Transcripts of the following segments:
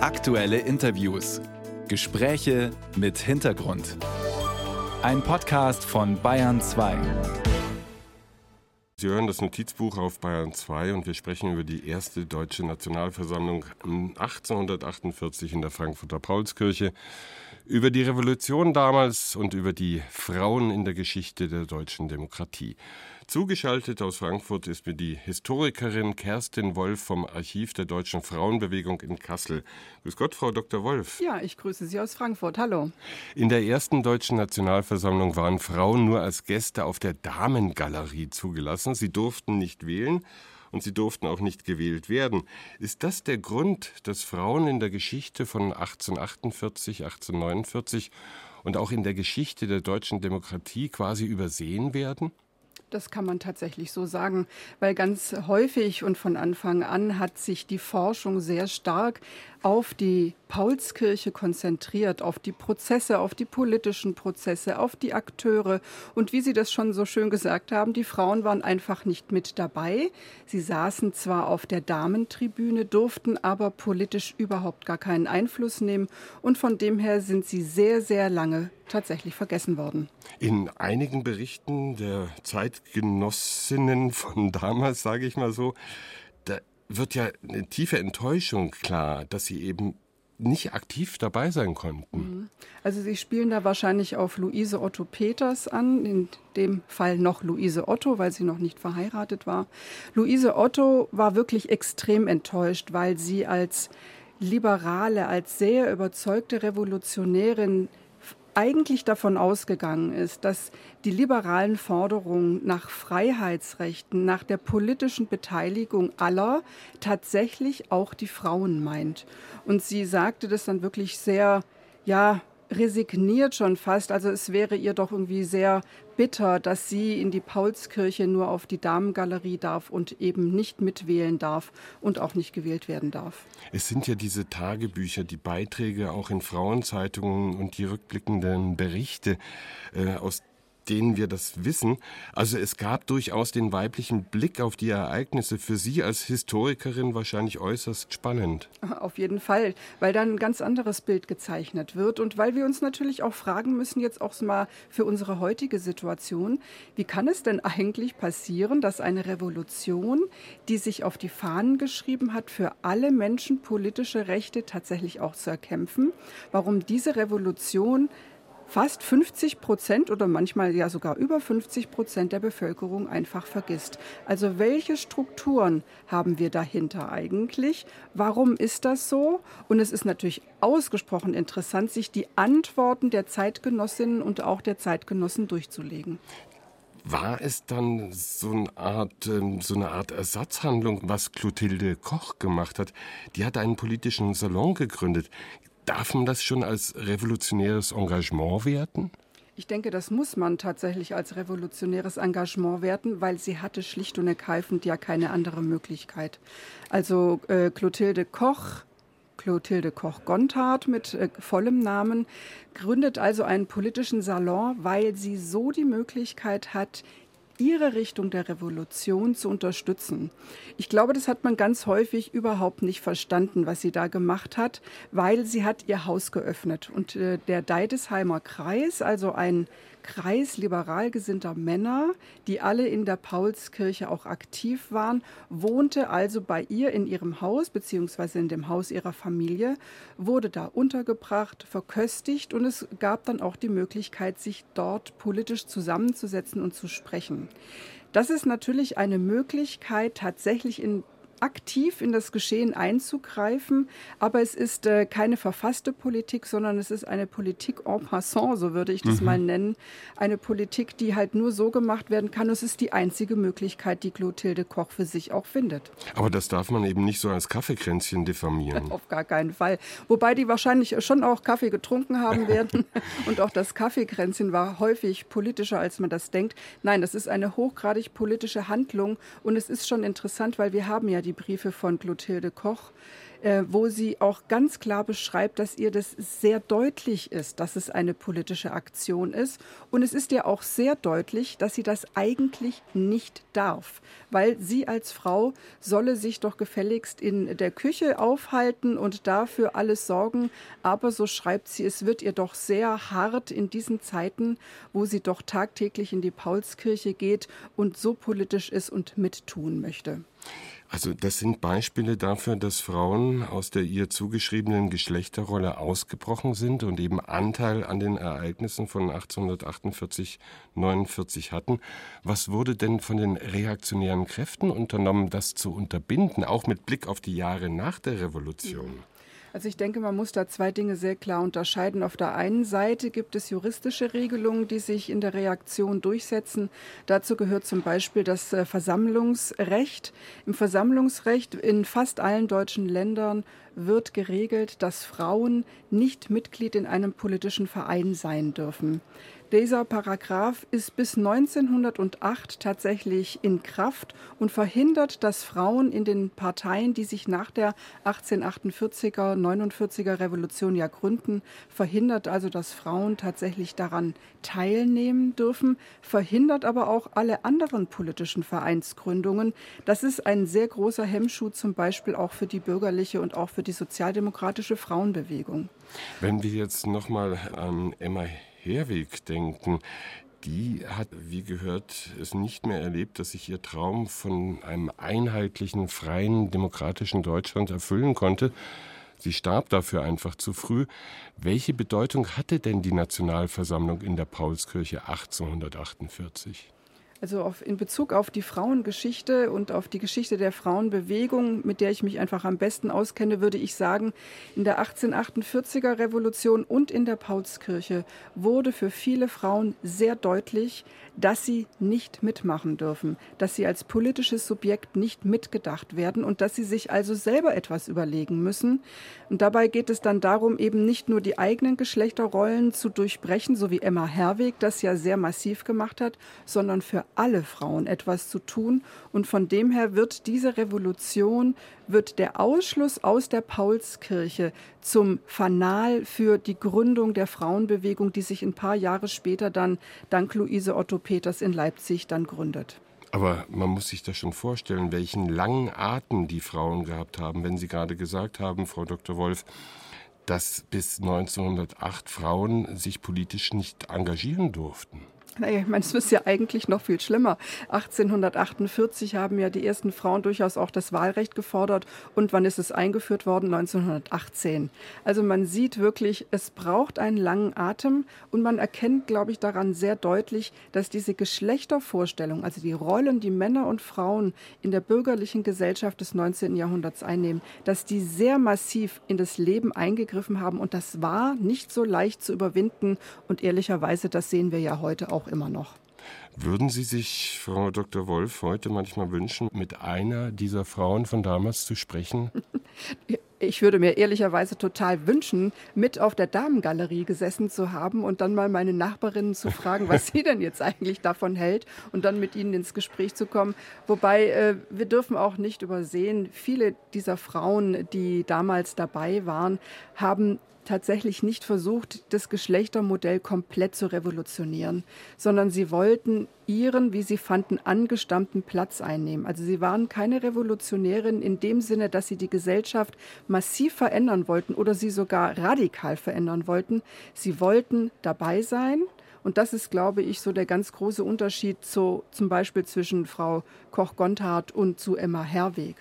Aktuelle Interviews. Gespräche mit Hintergrund. Ein Podcast von Bayern 2. Sie hören das Notizbuch auf Bayern 2 und wir sprechen über die erste deutsche Nationalversammlung 1848 in der Frankfurter Paulskirche, über die Revolution damals und über die Frauen in der Geschichte der deutschen Demokratie. Zugeschaltet aus Frankfurt ist mir die Historikerin Kerstin Wolf vom Archiv der Deutschen Frauenbewegung in Kassel. Grüß Gott, Frau Dr. Wolf. Ja, ich grüße Sie aus Frankfurt. Hallo. In der ersten deutschen Nationalversammlung waren Frauen nur als Gäste auf der Damengalerie zugelassen. Sie durften nicht wählen und sie durften auch nicht gewählt werden. Ist das der Grund, dass Frauen in der Geschichte von 1848, 1849 und auch in der Geschichte der deutschen Demokratie quasi übersehen werden? Das kann man tatsächlich so sagen, weil ganz häufig und von Anfang an hat sich die Forschung sehr stark auf die Paulskirche konzentriert, auf die Prozesse, auf die politischen Prozesse, auf die Akteure. Und wie Sie das schon so schön gesagt haben, die Frauen waren einfach nicht mit dabei. Sie saßen zwar auf der Damentribüne, durften aber politisch überhaupt gar keinen Einfluss nehmen. Und von dem her sind sie sehr, sehr lange tatsächlich vergessen worden. In einigen Berichten der Zeitgenossinnen von damals, sage ich mal so, da wird ja eine tiefe Enttäuschung klar, dass sie eben nicht aktiv dabei sein konnten. Mhm. Also Sie spielen da wahrscheinlich auf Luise Otto Peters an, in dem Fall noch Luise Otto, weil sie noch nicht verheiratet war. Luise Otto war wirklich extrem enttäuscht, weil sie als Liberale, als sehr überzeugte Revolutionärin eigentlich davon ausgegangen ist, dass die liberalen Forderungen nach Freiheitsrechten, nach der politischen Beteiligung aller tatsächlich auch die Frauen meint. Und sie sagte das dann wirklich sehr, ja, resigniert schon fast. Also es wäre ihr doch irgendwie sehr bitter, dass sie in die Paulskirche nur auf die Damengalerie darf und eben nicht mitwählen darf und auch nicht gewählt werden darf. Es sind ja diese Tagebücher, die Beiträge auch in Frauenzeitungen und die rückblickenden Berichte äh, aus denen wir das wissen. Also es gab durchaus den weiblichen Blick auf die Ereignisse für Sie als Historikerin wahrscheinlich äußerst spannend. Auf jeden Fall, weil dann ein ganz anderes Bild gezeichnet wird und weil wir uns natürlich auch fragen müssen, jetzt auch mal für unsere heutige Situation, wie kann es denn eigentlich passieren, dass eine Revolution, die sich auf die Fahnen geschrieben hat, für alle Menschen politische Rechte tatsächlich auch zu erkämpfen, warum diese Revolution fast 50 Prozent oder manchmal ja sogar über 50 Prozent der Bevölkerung einfach vergisst. Also welche Strukturen haben wir dahinter eigentlich? Warum ist das so? Und es ist natürlich ausgesprochen interessant, sich die Antworten der Zeitgenossinnen und auch der Zeitgenossen durchzulegen. War es dann so eine, Art, ähm, so eine Art Ersatzhandlung, was Clotilde Koch gemacht hat? Die hat einen politischen Salon gegründet. Darf man das schon als revolutionäres Engagement werten? Ich denke, das muss man tatsächlich als revolutionäres Engagement werten, weil sie hatte schlicht und ergreifend ja keine andere Möglichkeit. Also äh, Clotilde Koch, Clotilde Koch-Gontard mit äh, vollem Namen, gründet also einen politischen Salon, weil sie so die Möglichkeit hat, ihre Richtung der Revolution zu unterstützen. Ich glaube, das hat man ganz häufig überhaupt nicht verstanden, was sie da gemacht hat, weil sie hat ihr Haus geöffnet. Und äh, der Deidesheimer Kreis, also ein Kreis liberal gesinnter Männer, die alle in der Paulskirche auch aktiv waren, wohnte also bei ihr in ihrem Haus beziehungsweise in dem Haus ihrer Familie, wurde da untergebracht, verköstigt und es gab dann auch die Möglichkeit, sich dort politisch zusammenzusetzen und zu sprechen. Das ist natürlich eine Möglichkeit, tatsächlich in aktiv in das Geschehen einzugreifen. Aber es ist äh, keine verfasste Politik, sondern es ist eine Politik en passant, so würde ich das mhm. mal nennen. Eine Politik, die halt nur so gemacht werden kann. Es ist die einzige Möglichkeit, die Clotilde Koch für sich auch findet. Aber das darf man eben nicht so als Kaffeekränzchen diffamieren. Auf gar keinen Fall. Wobei die wahrscheinlich schon auch Kaffee getrunken haben werden. Und auch das Kaffeekränzchen war häufig politischer, als man das denkt. Nein, das ist eine hochgradig politische Handlung. Und es ist schon interessant, weil wir haben ja die die Briefe von Clotilde Koch, äh, wo sie auch ganz klar beschreibt, dass ihr das sehr deutlich ist, dass es eine politische Aktion ist. Und es ist ihr auch sehr deutlich, dass sie das eigentlich nicht darf, weil sie als Frau solle sich doch gefälligst in der Küche aufhalten und dafür alles sorgen. Aber so schreibt sie, es wird ihr doch sehr hart in diesen Zeiten, wo sie doch tagtäglich in die Paulskirche geht und so politisch ist und mittun möchte. Also das sind Beispiele dafür, dass Frauen aus der ihr zugeschriebenen Geschlechterrolle ausgebrochen sind und eben Anteil an den Ereignissen von 1848, 49 hatten. Was wurde denn von den reaktionären Kräften unternommen, das zu unterbinden, auch mit Blick auf die Jahre nach der Revolution? Also ich denke, man muss da zwei Dinge sehr klar unterscheiden. Auf der einen Seite gibt es juristische Regelungen, die sich in der Reaktion durchsetzen. Dazu gehört zum Beispiel das äh, Versammlungsrecht. Im Versammlungsrecht in fast allen deutschen Ländern wird geregelt, dass Frauen nicht Mitglied in einem politischen Verein sein dürfen. Dieser Paragraph ist bis 1908 tatsächlich in Kraft und verhindert, dass Frauen in den Parteien, die sich nach der 1848er, 49er Revolution ja gründen, verhindert also, dass Frauen tatsächlich daran teilnehmen dürfen, verhindert aber auch alle anderen politischen Vereinsgründungen. Das ist ein sehr großer Hemmschuh zum Beispiel auch für die bürgerliche und auch für die sozialdemokratische Frauenbewegung. Wenn wir jetzt nochmal an Emma Herweg denken, die hat, wie gehört, es nicht mehr erlebt, dass sich ihr Traum von einem einheitlichen, freien, demokratischen Deutschland erfüllen konnte. Sie starb dafür einfach zu früh. Welche Bedeutung hatte denn die Nationalversammlung in der Paulskirche 1848? Also auf, in Bezug auf die Frauengeschichte und auf die Geschichte der Frauenbewegung, mit der ich mich einfach am besten auskenne, würde ich sagen, in der 1848er Revolution und in der Paulskirche wurde für viele Frauen sehr deutlich, dass sie nicht mitmachen dürfen, dass sie als politisches Subjekt nicht mitgedacht werden und dass sie sich also selber etwas überlegen müssen. Und dabei geht es dann darum, eben nicht nur die eigenen Geschlechterrollen zu durchbrechen, so wie Emma Herweg das ja sehr massiv gemacht hat, sondern für alle Frauen etwas zu tun. Und von dem her wird diese Revolution, wird der Ausschluss aus der Paulskirche zum Fanal für die Gründung der Frauenbewegung, die sich ein paar Jahre später dann dank Luise Otto Peters in Leipzig dann gründet. Aber man muss sich das schon vorstellen, welchen langen Atem die Frauen gehabt haben, wenn Sie gerade gesagt haben, Frau Dr. Wolf, dass bis 1908 Frauen sich politisch nicht engagieren durften. Naja, ich meine, es ist ja eigentlich noch viel schlimmer. 1848 haben ja die ersten Frauen durchaus auch das Wahlrecht gefordert. Und wann ist es eingeführt worden? 1918. Also man sieht wirklich, es braucht einen langen Atem. Und man erkennt, glaube ich, daran sehr deutlich, dass diese Geschlechtervorstellung, also die Rollen, die Männer und Frauen in der bürgerlichen Gesellschaft des 19. Jahrhunderts einnehmen, dass die sehr massiv in das Leben eingegriffen haben. Und das war nicht so leicht zu überwinden. Und ehrlicherweise, das sehen wir ja heute auch immer noch. Würden Sie sich, Frau Dr. Wolf, heute manchmal wünschen, mit einer dieser Frauen von damals zu sprechen? Ich würde mir ehrlicherweise total wünschen, mit auf der Damengalerie gesessen zu haben und dann mal meine Nachbarinnen zu fragen, was sie denn jetzt eigentlich davon hält und dann mit ihnen ins Gespräch zu kommen. Wobei äh, wir dürfen auch nicht übersehen, viele dieser Frauen, die damals dabei waren, haben tatsächlich nicht versucht, das Geschlechtermodell komplett zu revolutionieren, sondern sie wollten ihren, wie sie fanden, angestammten Platz einnehmen. Also sie waren keine Revolutionärin in dem Sinne, dass sie die Gesellschaft massiv verändern wollten oder sie sogar radikal verändern wollten. Sie wollten dabei sein, und das ist, glaube ich, so der ganz große Unterschied zu, zum Beispiel zwischen Frau Koch-Gonthardt und zu Emma Herweg.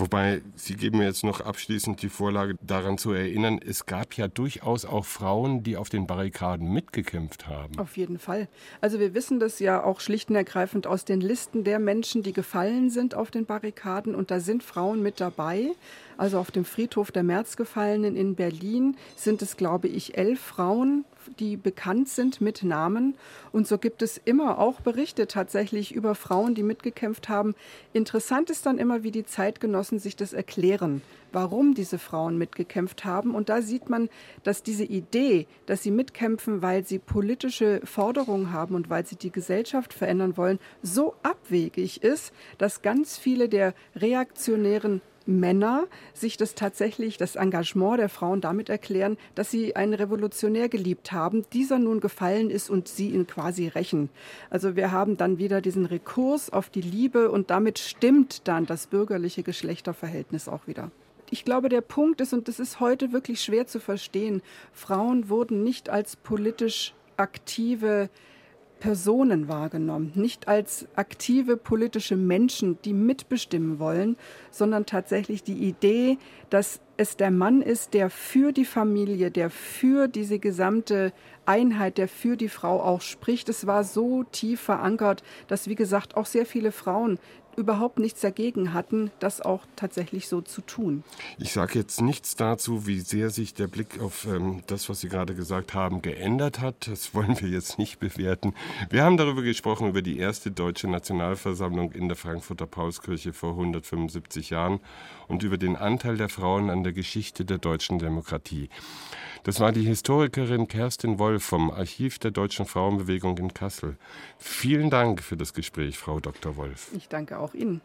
Wobei, Sie geben mir jetzt noch abschließend die Vorlage, daran zu erinnern, es gab ja durchaus auch Frauen, die auf den Barrikaden mitgekämpft haben. Auf jeden Fall. Also wir wissen das ja auch schlicht und ergreifend aus den Listen der Menschen, die gefallen sind auf den Barrikaden. Und da sind Frauen mit dabei. Also auf dem Friedhof der Märzgefallenen in Berlin sind es, glaube ich, elf Frauen die bekannt sind mit Namen. Und so gibt es immer auch Berichte tatsächlich über Frauen, die mitgekämpft haben. Interessant ist dann immer, wie die Zeitgenossen sich das erklären, warum diese Frauen mitgekämpft haben. Und da sieht man, dass diese Idee, dass sie mitkämpfen, weil sie politische Forderungen haben und weil sie die Gesellschaft verändern wollen, so abwegig ist, dass ganz viele der reaktionären Männer sich das tatsächlich, das Engagement der Frauen damit erklären, dass sie einen Revolutionär geliebt haben, dieser nun gefallen ist und sie ihn quasi rächen. Also wir haben dann wieder diesen Rekurs auf die Liebe und damit stimmt dann das bürgerliche Geschlechterverhältnis auch wieder. Ich glaube, der Punkt ist, und das ist heute wirklich schwer zu verstehen, Frauen wurden nicht als politisch aktive Personen wahrgenommen, nicht als aktive politische Menschen, die mitbestimmen wollen, sondern tatsächlich die Idee, dass es der Mann ist, der für die Familie, der für diese gesamte Einheit, der für die Frau auch spricht. Es war so tief verankert, dass, wie gesagt, auch sehr viele Frauen überhaupt nichts dagegen hatten, das auch tatsächlich so zu tun. Ich sage jetzt nichts dazu, wie sehr sich der Blick auf ähm, das, was Sie gerade gesagt haben, geändert hat. Das wollen wir jetzt nicht bewerten. Wir haben darüber gesprochen, über die erste deutsche Nationalversammlung in der Frankfurter Paulskirche vor 175 Jahren und über den Anteil der Frauen an der Geschichte der deutschen Demokratie. Das war die Historikerin Kerstin Wolf vom Archiv der Deutschen Frauenbewegung in Kassel. Vielen Dank für das Gespräch, Frau Dr. Wolf. Ich danke auch Ihnen.